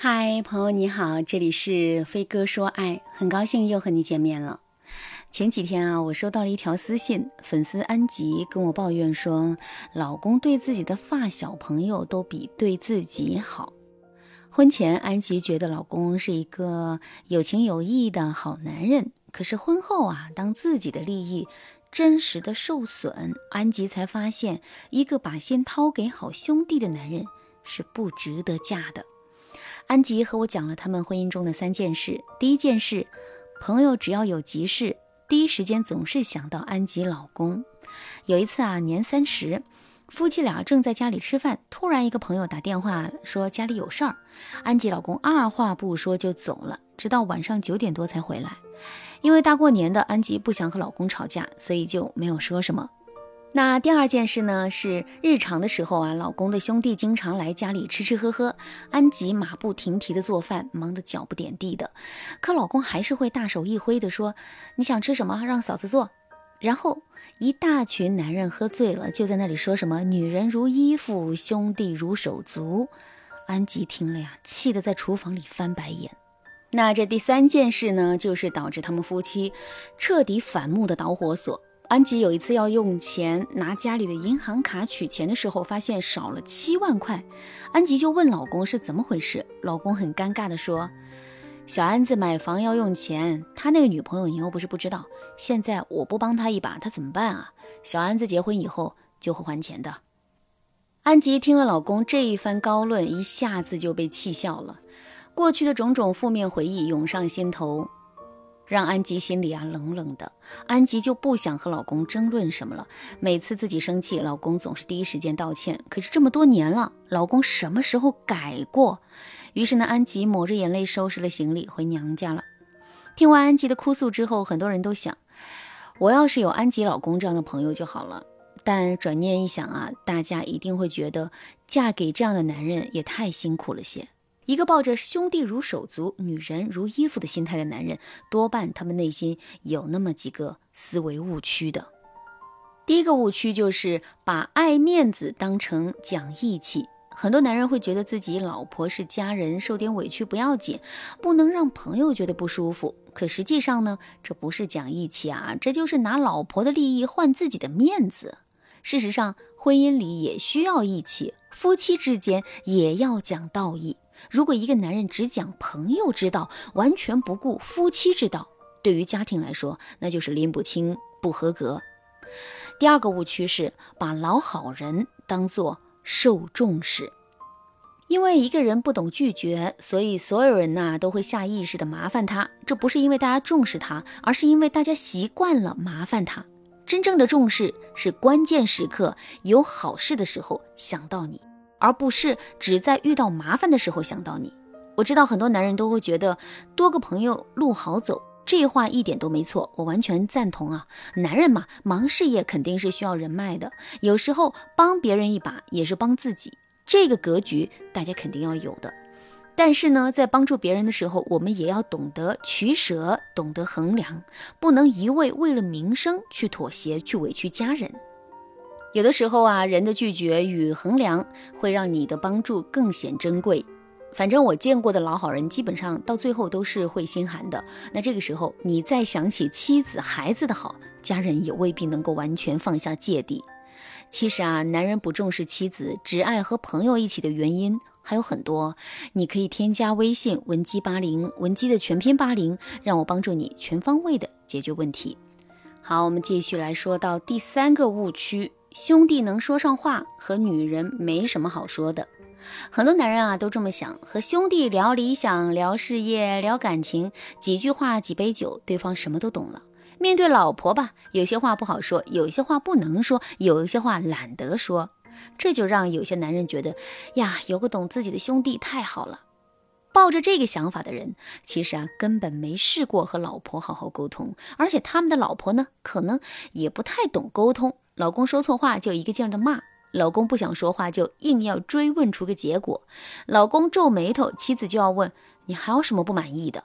嗨，朋友你好，这里是飞哥说爱，很高兴又和你见面了。前几天啊，我收到了一条私信，粉丝安吉跟我抱怨说，老公对自己的发小朋友都比对自己好。婚前，安吉觉得老公是一个有情有义的好男人，可是婚后啊，当自己的利益真实的受损，安吉才发现，一个把心掏给好兄弟的男人是不值得嫁的。安吉和我讲了他们婚姻中的三件事。第一件事，朋友只要有急事，第一时间总是想到安吉老公。有一次啊，年三十，夫妻俩正在家里吃饭，突然一个朋友打电话说家里有事儿，安吉老公二话不说就走了，直到晚上九点多才回来。因为大过年的，安吉不想和老公吵架，所以就没有说什么。那第二件事呢，是日常的时候啊，老公的兄弟经常来家里吃吃喝喝，安吉马不停蹄的做饭，忙得脚不点地的，可老公还是会大手一挥的说：“你想吃什么，让嫂子做。”然后一大群男人喝醉了，就在那里说什么“女人如衣服，兄弟如手足”。安吉听了呀，气得在厨房里翻白眼。那这第三件事呢，就是导致他们夫妻彻底反目的导火索。安吉有一次要用钱拿家里的银行卡取钱的时候，发现少了七万块，安吉就问老公是怎么回事。老公很尴尬的说：“小安子买房要用钱，他那个女朋友你又不是不知道，现在我不帮他一把，他怎么办啊？小安子结婚以后就会还钱的。”安吉听了老公这一番高论，一下子就被气笑了，过去的种种负面回忆涌上心头。让安吉心里啊冷冷的，安吉就不想和老公争论什么了。每次自己生气，老公总是第一时间道歉。可是这么多年了，老公什么时候改过？于是呢，安吉抹着眼泪收拾了行李回娘家了。听完安吉的哭诉之后，很多人都想，我要是有安吉老公这样的朋友就好了。但转念一想啊，大家一定会觉得嫁给这样的男人也太辛苦了些。一个抱着兄弟如手足、女人如衣服的心态的男人，多半他们内心有那么几个思维误区的。第一个误区就是把爱面子当成讲义气。很多男人会觉得自己老婆是家人，受点委屈不要紧，不能让朋友觉得不舒服。可实际上呢，这不是讲义气啊，这就是拿老婆的利益换自己的面子。事实上，婚姻里也需要义气，夫妻之间也要讲道义。如果一个男人只讲朋友之道，完全不顾夫妻之道，对于家庭来说，那就是拎不清、不合格。第二个误区是把老好人当做受重视，因为一个人不懂拒绝，所以所有人呐都会下意识的麻烦他。这不是因为大家重视他，而是因为大家习惯了麻烦他。真正的重视是关键时刻有好事的时候想到你。而不是只在遇到麻烦的时候想到你。我知道很多男人都会觉得多个朋友路好走，这话一点都没错，我完全赞同啊。男人嘛，忙事业肯定是需要人脉的，有时候帮别人一把也是帮自己，这个格局大家肯定要有的。但是呢，在帮助别人的时候，我们也要懂得取舍，懂得衡量，不能一味为了名声去妥协，去委屈家人。有的时候啊，人的拒绝与衡量会让你的帮助更显珍贵。反正我见过的老好人，基本上到最后都是会心寒的。那这个时候，你再想起妻子、孩子的好，家人也未必能够完全放下芥蒂。其实啊，男人不重视妻子，只爱和朋友一起的原因还有很多。你可以添加微信文姬八零，文姬的全拼八零，让我帮助你全方位的解决问题。好，我们继续来说到第三个误区。兄弟能说上话，和女人没什么好说的。很多男人啊都这么想，和兄弟聊理想、聊事业、聊感情，几句话、几杯酒，对方什么都懂了。面对老婆吧，有些话不好说，有些话不能说，有些话懒得说，这就让有些男人觉得呀，有个懂自己的兄弟太好了。抱着这个想法的人，其实啊根本没试过和老婆好好沟通，而且他们的老婆呢，可能也不太懂沟通。老公说错话就一个劲儿的骂，老公不想说话就硬要追问出个结果，老公皱眉头，妻子就要问你还有什么不满意的。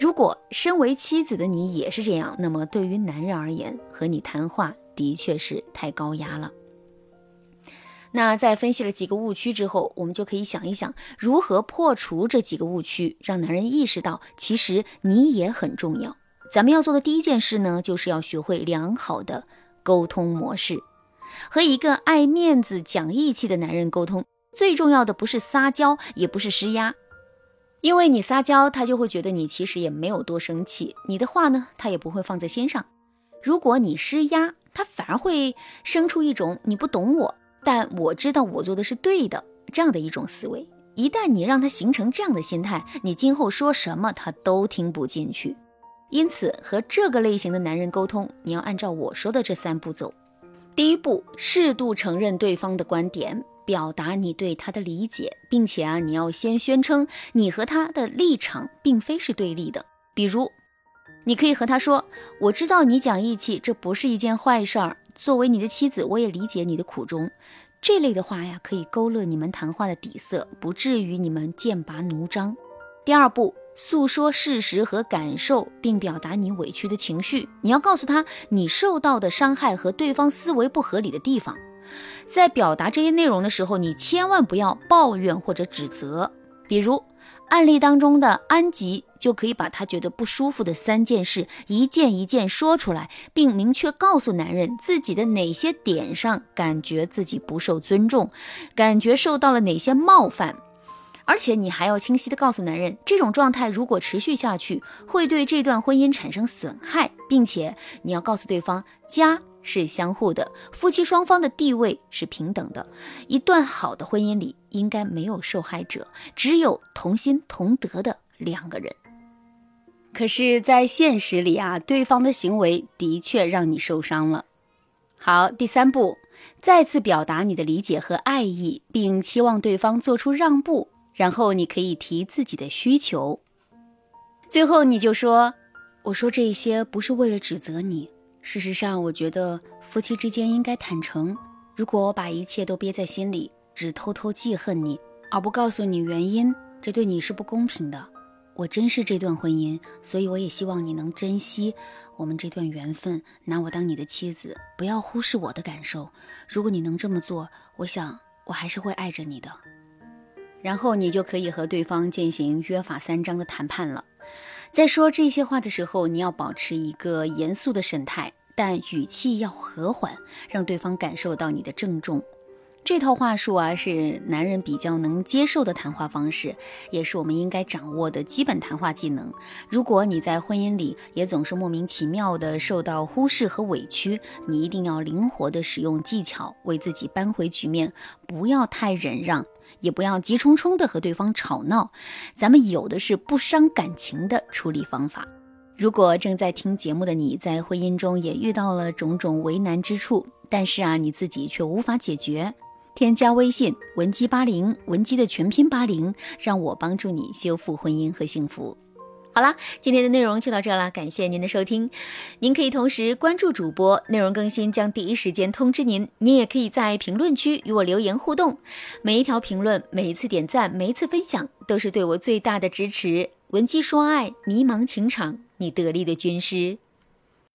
如果身为妻子的你也是这样，那么对于男人而言，和你谈话的确是太高压了。那在分析了几个误区之后，我们就可以想一想，如何破除这几个误区，让男人意识到其实你也很重要。咱们要做的第一件事呢，就是要学会良好的沟通模式。和一个爱面子、讲义气的男人沟通，最重要的不是撒娇，也不是施压，因为你撒娇，他就会觉得你其实也没有多生气，你的话呢，他也不会放在心上。如果你施压，他反而会生出一种你不懂我。但我知道我做的是对的，这样的一种思维，一旦你让他形成这样的心态，你今后说什么他都听不进去。因此，和这个类型的男人沟通，你要按照我说的这三步走。第一步，适度承认对方的观点，表达你对他的理解，并且啊，你要先宣称你和他的立场并非是对立的。比如，你可以和他说：“我知道你讲义气，这不是一件坏事儿。”作为你的妻子，我也理解你的苦衷。这类的话呀，可以勾勒你们谈话的底色，不至于你们剑拔弩张。第二步，诉说事实和感受，并表达你委屈的情绪。你要告诉他你受到的伤害和对方思维不合理的地方。在表达这些内容的时候，你千万不要抱怨或者指责。比如。案例当中的安吉就可以把他觉得不舒服的三件事一件一件说出来，并明确告诉男人自己的哪些点上感觉自己不受尊重，感觉受到了哪些冒犯，而且你还要清晰的告诉男人，这种状态如果持续下去，会对这段婚姻产生损害，并且你要告诉对方家。是相互的，夫妻双方的地位是平等的。一段好的婚姻里，应该没有受害者，只有同心同德的两个人。可是，在现实里啊，对方的行为的确让你受伤了。好，第三步，再次表达你的理解和爱意，并期望对方做出让步，然后你可以提自己的需求。最后，你就说：“我说这些不是为了指责你。”事实上，我觉得夫妻之间应该坦诚。如果我把一切都憋在心里，只偷偷记恨你，而不告诉你原因，这对你是不公平的。我珍视这段婚姻，所以我也希望你能珍惜我们这段缘分，拿我当你的妻子，不要忽视我的感受。如果你能这么做，我想我还是会爱着你的。然后你就可以和对方进行约法三章的谈判了。在说这些话的时候，你要保持一个严肃的神态，但语气要和缓，让对方感受到你的郑重。这套话术啊，是男人比较能接受的谈话方式，也是我们应该掌握的基本谈话技能。如果你在婚姻里也总是莫名其妙的受到忽视和委屈，你一定要灵活的使用技巧，为自己扳回局面，不要太忍让，也不要急冲冲的和对方吵闹。咱们有的是不伤感情的处理方法。如果正在听节目的你在婚姻中也遇到了种种为难之处，但是啊，你自己却无法解决。添加微信文姬八零，文姬的全拼八零，让我帮助你修复婚姻和幸福。好啦，今天的内容就到这了，感谢您的收听。您可以同时关注主播，内容更新将第一时间通知您。您也可以在评论区与我留言互动，每一条评论、每一次点赞、每一次分享，都是对我最大的支持。文姬说爱，迷茫情场，你得力的军师。